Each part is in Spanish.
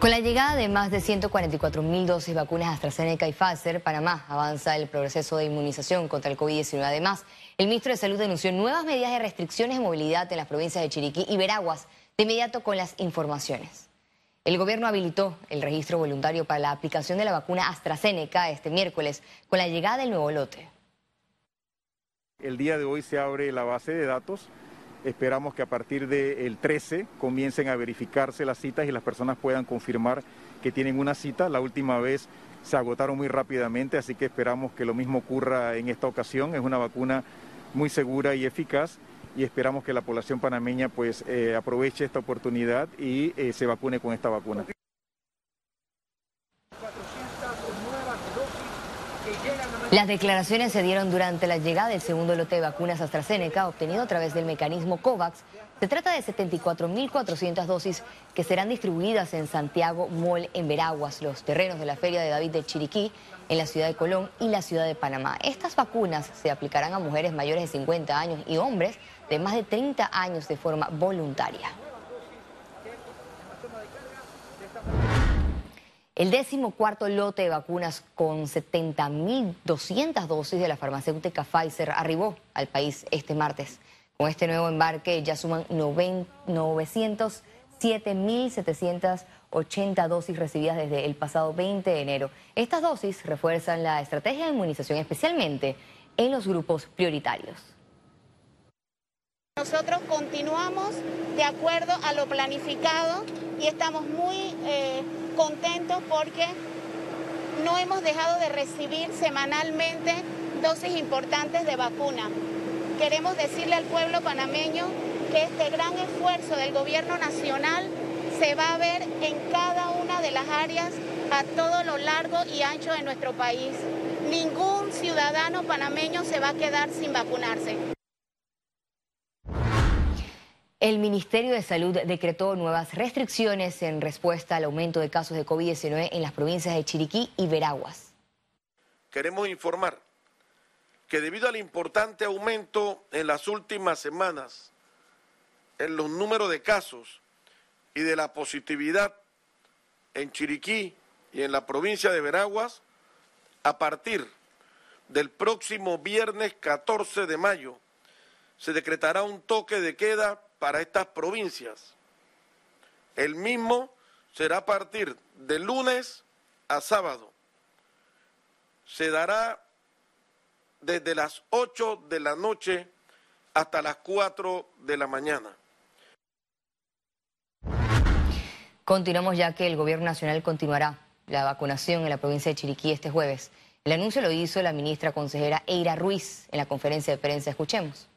Con la llegada de más de 144 mil dosis de vacunas AstraZeneca y Pfizer, Panamá avanza el proceso de inmunización contra el COVID-19. Además, el ministro de Salud denunció nuevas medidas de restricciones de movilidad en las provincias de Chiriquí y Veraguas, de inmediato con las informaciones. El gobierno habilitó el registro voluntario para la aplicación de la vacuna AstraZeneca este miércoles con la llegada del nuevo lote. El día de hoy se abre la base de datos Esperamos que a partir del 13 comiencen a verificarse las citas y las personas puedan confirmar que tienen una cita. La última vez se agotaron muy rápidamente, así que esperamos que lo mismo ocurra en esta ocasión. Es una vacuna muy segura y eficaz y esperamos que la población panameña pues eh, aproveche esta oportunidad y eh, se vacune con esta vacuna. Las declaraciones se dieron durante la llegada del segundo lote de vacunas AstraZeneca obtenido a través del mecanismo COVAX. Se trata de 74.400 dosis que serán distribuidas en Santiago Mall en Veraguas, los terrenos de la Feria de David de Chiriquí, en la ciudad de Colón y la ciudad de Panamá. Estas vacunas se aplicarán a mujeres mayores de 50 años y hombres de más de 30 años de forma voluntaria. El décimo cuarto lote de vacunas con 70.200 dosis de la farmacéutica Pfizer arribó al país este martes. Con este nuevo embarque ya suman 907.780 dosis recibidas desde el pasado 20 de enero. Estas dosis refuerzan la estrategia de inmunización, especialmente en los grupos prioritarios. Nosotros continuamos de acuerdo a lo planificado y estamos muy eh, contentos porque no hemos dejado de recibir semanalmente dosis importantes de vacuna. Queremos decirle al pueblo panameño que este gran esfuerzo del gobierno nacional se va a ver en cada una de las áreas a todo lo largo y ancho de nuestro país. Ningún ciudadano panameño se va a quedar sin vacunarse. El Ministerio de Salud decretó nuevas restricciones en respuesta al aumento de casos de COVID-19 en las provincias de Chiriquí y Veraguas. Queremos informar que debido al importante aumento en las últimas semanas en los números de casos y de la positividad en Chiriquí y en la provincia de Veraguas, a partir del próximo viernes 14 de mayo se decretará un toque de queda para estas provincias. El mismo será a partir de lunes a sábado. Se dará desde las 8 de la noche hasta las 4 de la mañana. Continuamos ya que el Gobierno Nacional continuará la vacunación en la provincia de Chiriquí este jueves. El anuncio lo hizo la ministra consejera Eira Ruiz en la conferencia de prensa. Escuchemos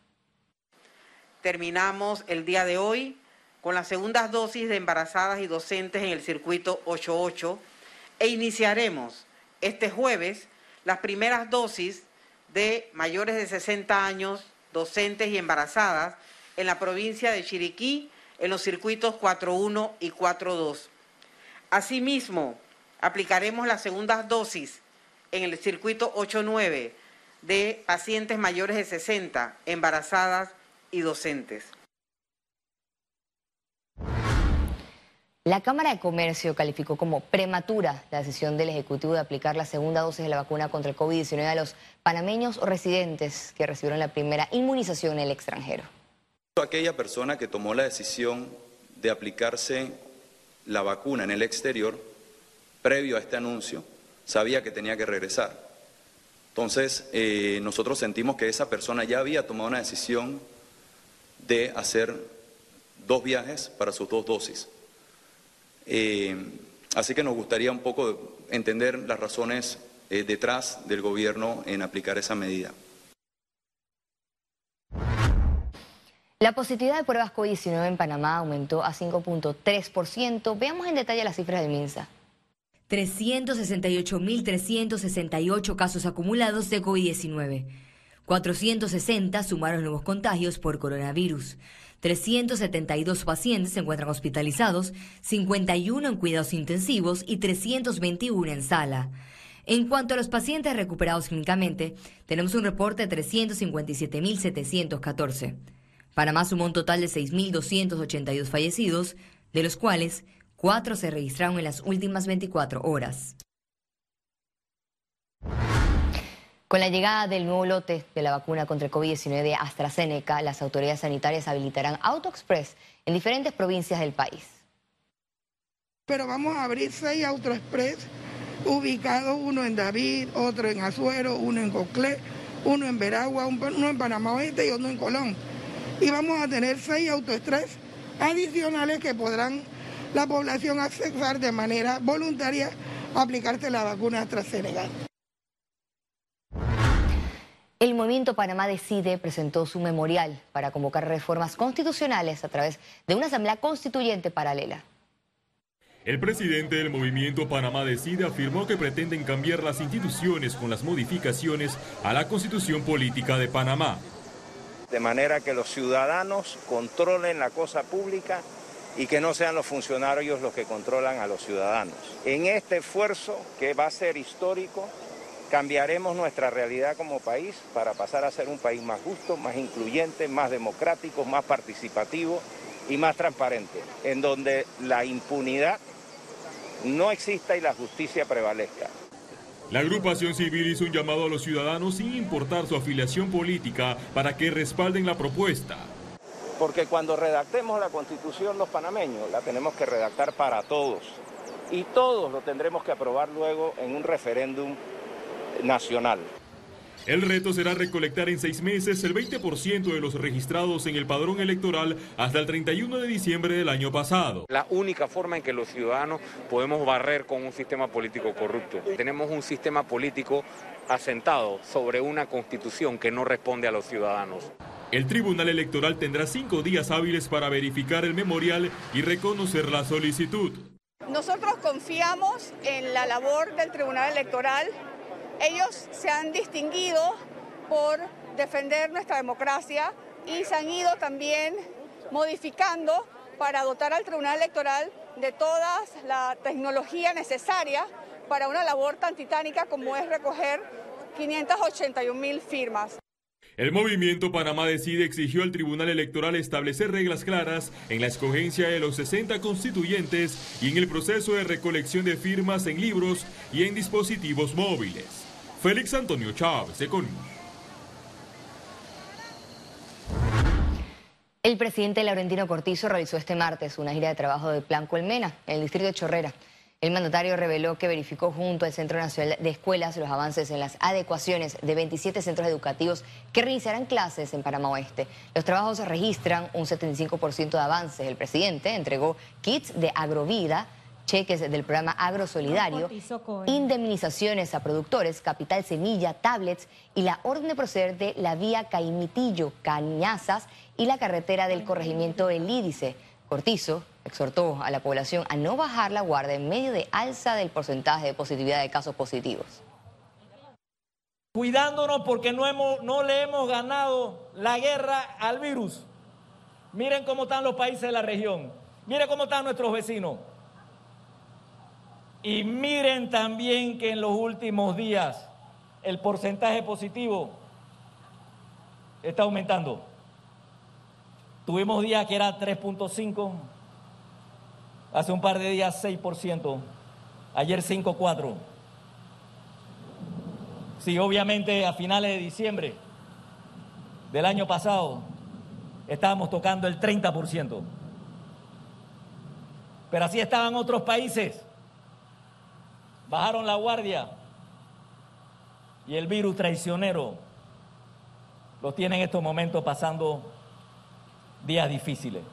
terminamos el día de hoy con las segundas dosis de embarazadas y docentes en el circuito 88 e iniciaremos este jueves las primeras dosis de mayores de 60 años, docentes y embarazadas en la provincia de Chiriquí en los circuitos 41 y 42. Asimismo, aplicaremos las segundas dosis en el circuito 89 de pacientes mayores de 60, embarazadas y docentes. La Cámara de Comercio calificó como prematura la decisión del Ejecutivo de aplicar la segunda dosis de la vacuna contra el COVID-19 a los panameños residentes que recibieron la primera inmunización en el extranjero. Aquella persona que tomó la decisión de aplicarse la vacuna en el exterior, previo a este anuncio, sabía que tenía que regresar. Entonces, eh, nosotros sentimos que esa persona ya había tomado una decisión de hacer dos viajes para sus dos dosis. Eh, así que nos gustaría un poco entender las razones eh, detrás del gobierno en aplicar esa medida. La positividad de pruebas COVID-19 en Panamá aumentó a 5.3%. Veamos en detalle las cifras del MINSA. 368.368 casos acumulados de COVID-19. 460 sumaron nuevos contagios por coronavirus. 372 pacientes se encuentran hospitalizados, 51 en cuidados intensivos y 321 en sala. En cuanto a los pacientes recuperados clínicamente, tenemos un reporte de 357.714. Panamá sumó un total de 6.282 fallecidos, de los cuales Cuatro se registraron en las últimas 24 horas. Con la llegada del nuevo lote de la vacuna contra el COVID-19 AstraZeneca, las autoridades sanitarias habilitarán AutoExpress en diferentes provincias del país. Pero vamos a abrir seis AutoExpress ubicados, uno en David, otro en Azuero, uno en Coclé, uno en Veragua, uno en Panamá Oeste y otro en Colón. Y vamos a tener seis AutoExpress adicionales que podrán la población acceder de manera voluntaria a aplicarse la vacuna AstraZeneca. El Movimiento Panamá Decide presentó su memorial para convocar reformas constitucionales a través de una asamblea constituyente paralela. El presidente del movimiento Panamá Decide afirmó que pretenden cambiar las instituciones con las modificaciones a la constitución política de Panamá. De manera que los ciudadanos controlen la cosa pública y que no sean los funcionarios los que controlan a los ciudadanos. En este esfuerzo, que va a ser histórico, cambiaremos nuestra realidad como país para pasar a ser un país más justo, más incluyente, más democrático, más participativo y más transparente, en donde la impunidad no exista y la justicia prevalezca. La agrupación civil hizo un llamado a los ciudadanos sin importar su afiliación política para que respalden la propuesta. Porque cuando redactemos la constitución los panameños, la tenemos que redactar para todos. Y todos lo tendremos que aprobar luego en un referéndum nacional. El reto será recolectar en seis meses el 20% de los registrados en el padrón electoral hasta el 31 de diciembre del año pasado. La única forma en que los ciudadanos podemos barrer con un sistema político corrupto. Tenemos un sistema político asentado sobre una constitución que no responde a los ciudadanos. El Tribunal Electoral tendrá cinco días hábiles para verificar el memorial y reconocer la solicitud. Nosotros confiamos en la labor del Tribunal Electoral ellos se han distinguido por defender nuestra democracia y se han ido también modificando para dotar al Tribunal Electoral de toda la tecnología necesaria para una labor tan titánica como es recoger 581 mil firmas. El movimiento Panamá Decide exigió al Tribunal Electoral establecer reglas claras en la escogencia de los 60 constituyentes y en el proceso de recolección de firmas en libros y en dispositivos móviles. Félix Antonio Chávez, Econius. El presidente Laurentino Cortizo realizó este martes una gira de trabajo del Plan Colmena en el distrito de Chorrera. El mandatario reveló que verificó junto al Centro Nacional de Escuelas los avances en las adecuaciones de 27 centros educativos que reiniciarán clases en Panamá Oeste. Los trabajos registran un 75% de avances. El presidente entregó kits de agrovida, cheques del programa Agrosolidario, indemnizaciones a productores, capital semilla, tablets y la orden de proceder de la vía Caimitillo, Cañazas y la carretera del corregimiento El Lídice. Cortizo exhortó a la población a no bajar la guardia en medio de alza del porcentaje de positividad de casos positivos. Cuidándonos porque no, le hemos ganado la guerra al virus. Miren cómo están los países de la región. Miren cómo están nuestros vecinos. Y miren también que en los últimos días el porcentaje positivo está aumentando. Tuvimos días que era 3.5, hace un par de días 6%, ayer 5.4%. Sí, obviamente a finales de diciembre del año pasado estábamos tocando el 30%. Pero así estaban otros países. Bajaron la guardia y el virus traicionero lo tiene en estos momentos pasando días difíciles.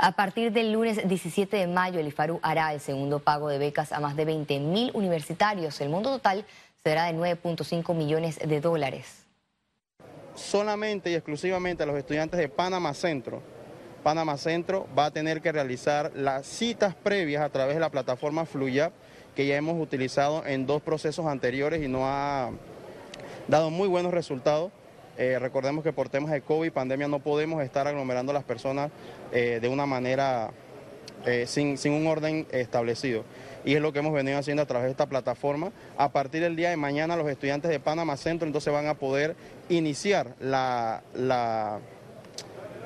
A partir del lunes 17 de mayo, el IFARU hará el segundo pago de becas a más de 20 mil universitarios. El monto total será de 9.5 millones de dólares. Solamente y exclusivamente a los estudiantes de Panamá Centro. Panamá Centro va a tener que realizar las citas previas a través de la plataforma Fluya, que ya hemos utilizado en dos procesos anteriores y no ha dado muy buenos resultados. Eh, recordemos que por temas de COVID, pandemia, no podemos estar aglomerando a las personas eh, de una manera eh, sin, un orden establecido. Y es lo que hemos venido haciendo a través de esta plataforma. A partir del día de mañana los estudiantes de Panamá Centro entonces van a poder iniciar la,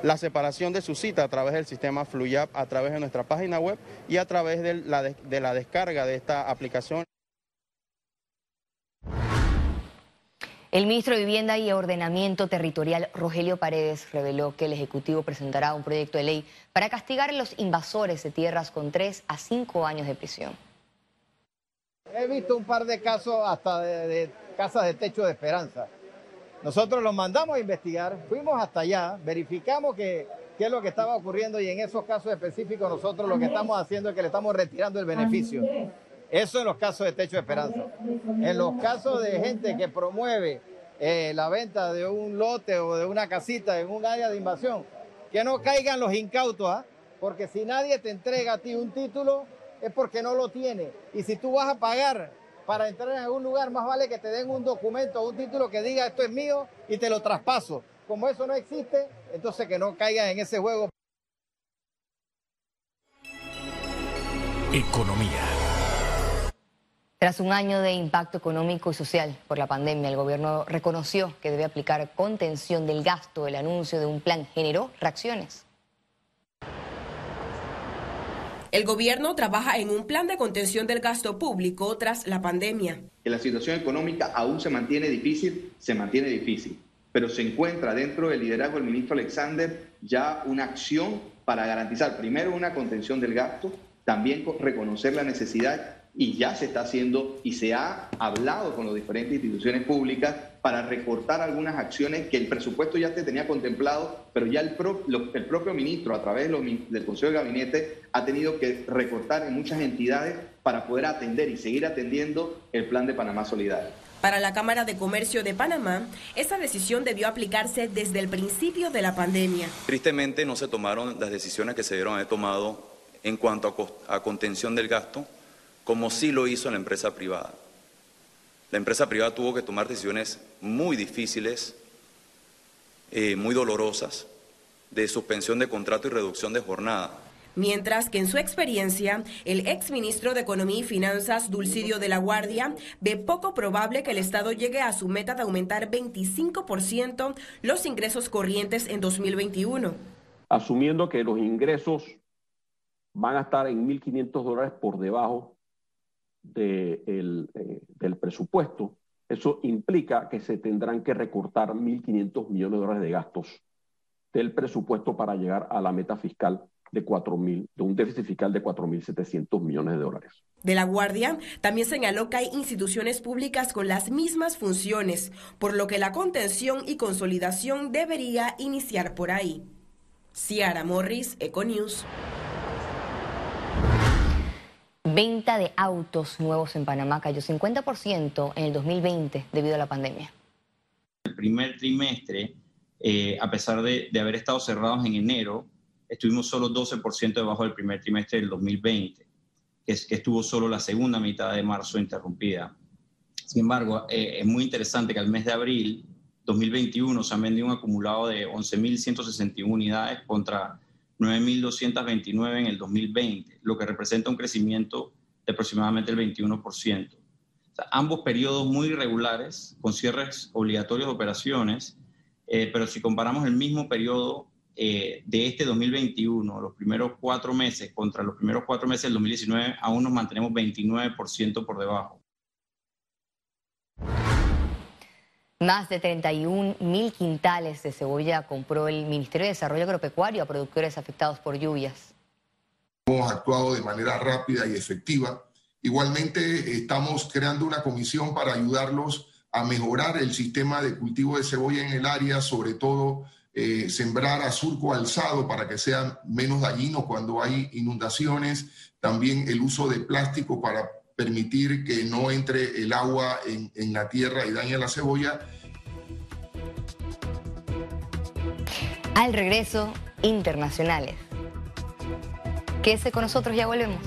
la separación de su cita a través del sistema FluYap, a través de nuestra página web y a través de la, de la descarga de esta aplicación. El ministro de Vivienda y Ordenamiento Territorial, Rogelio Paredes, reveló que el Ejecutivo presentará un proyecto de ley para castigar a los invasores de tierras con tres a cinco años de prisión. He visto un par de casos hasta de, casas de techo de esperanza. Nosotros los mandamos a investigar, fuimos hasta allá, verificamos qué es lo que estaba ocurriendo y en esos casos específicos nosotros lo que estamos haciendo es que le estamos retirando el beneficio. Eso en los casos de techo de esperanza. En los casos de gente que promueve eh, la venta de un lote o de una casita en un área de invasión, que no caigan los incautos, ¿ah? porque si nadie te entrega a ti un título, es porque no lo tiene. Y si tú vas a pagar para entrar en algún lugar, más vale que te den un documento o un título que diga esto es mío y te lo traspaso. Como eso no existe, entonces que no caigan en ese juego. Economía. Tras un año de impacto económico y social por la pandemia, el gobierno reconoció que debe aplicar contención del gasto. El anuncio de un plan generó reacciones. El gobierno trabaja en un plan de contención del gasto público tras la pandemia. Que la situación económica aún se mantiene difícil, se mantiene difícil, pero se encuentra dentro del liderazgo del ministro Alexander ya una acción para garantizar primero una contención del gasto, también reconocer la necesidad y ya se está haciendo y se ha hablado con las diferentes instituciones públicas para recortar algunas acciones que el presupuesto ya te tenía contemplado, pero ya el, el propio ministro, a través del Consejo de Gabinete, ha tenido que recortar en muchas entidades para poder atender y seguir atendiendo el plan de Panamá Solidario. Para la Cámara de Comercio de Panamá, esa decisión debió aplicarse desde el principio de la pandemia. Tristemente no se tomaron las decisiones que se dieron haber tomado en cuanto a, a contención del gasto como sí lo hizo la empresa privada. La empresa privada tuvo que tomar decisiones muy difíciles, eh, muy dolorosas, de suspensión de contrato y reducción de jornada. Mientras que en su experiencia, el exministro de Economía y Finanzas, Dulcidio de la Guardia, ve poco probable que el Estado llegue a su meta de aumentar 25% los ingresos corrientes en 2021. Asumiendo que los ingresos van a estar en 1.500 dólares por debajo de eh, del presupuesto, eso implica que se tendrán que recortar 1.500 millones de dólares de gastos del presupuesto para llegar a la meta fiscal de, 4, de un déficit fiscal de 4.700 millones de dólares. De la Guardia también señaló que hay instituciones públicas con las mismas funciones, por lo que la contención y consolidación debería iniciar por ahí. Ciara Morris, Econews. Venta de autos nuevos en Panamá cayó 50% en el 2020 debido a la pandemia. El primer trimestre, eh, a pesar de, haber estado cerrados en enero, estuvimos solo 12% debajo del primer trimestre del 2020, que, es, que estuvo solo la segunda mitad de marzo interrumpida. Sin embargo, eh, es muy interesante que al mes de abril 2021 se han vendido un acumulado de 11.161 unidades contra 9.229 en el 2020, lo que representa un crecimiento de aproximadamente el 21%. ambos periodos muy irregulares, con cierres obligatorios de operaciones, eh, pero si comparamos el mismo periodo eh, de este 2021, los primeros cuatro meses, contra los primeros cuatro meses del 2019, aún nos mantenemos 29% por debajo. Más de 31 mil quintales de cebolla compró el Ministerio de Desarrollo Agropecuario a productores afectados por lluvias. Hemos actuado de manera rápida y efectiva. Igualmente estamos creando una comisión para ayudarlos a mejorar el sistema de cultivo de cebolla en el área, sobre todo eh, sembrar a surco alzado para que sea menos dañino cuando hay inundaciones, también el uso de plástico para permitir que no entre el agua en, la tierra y dañe la cebolla. Al regreso, internacionales. Quédese con nosotros, ya volvemos.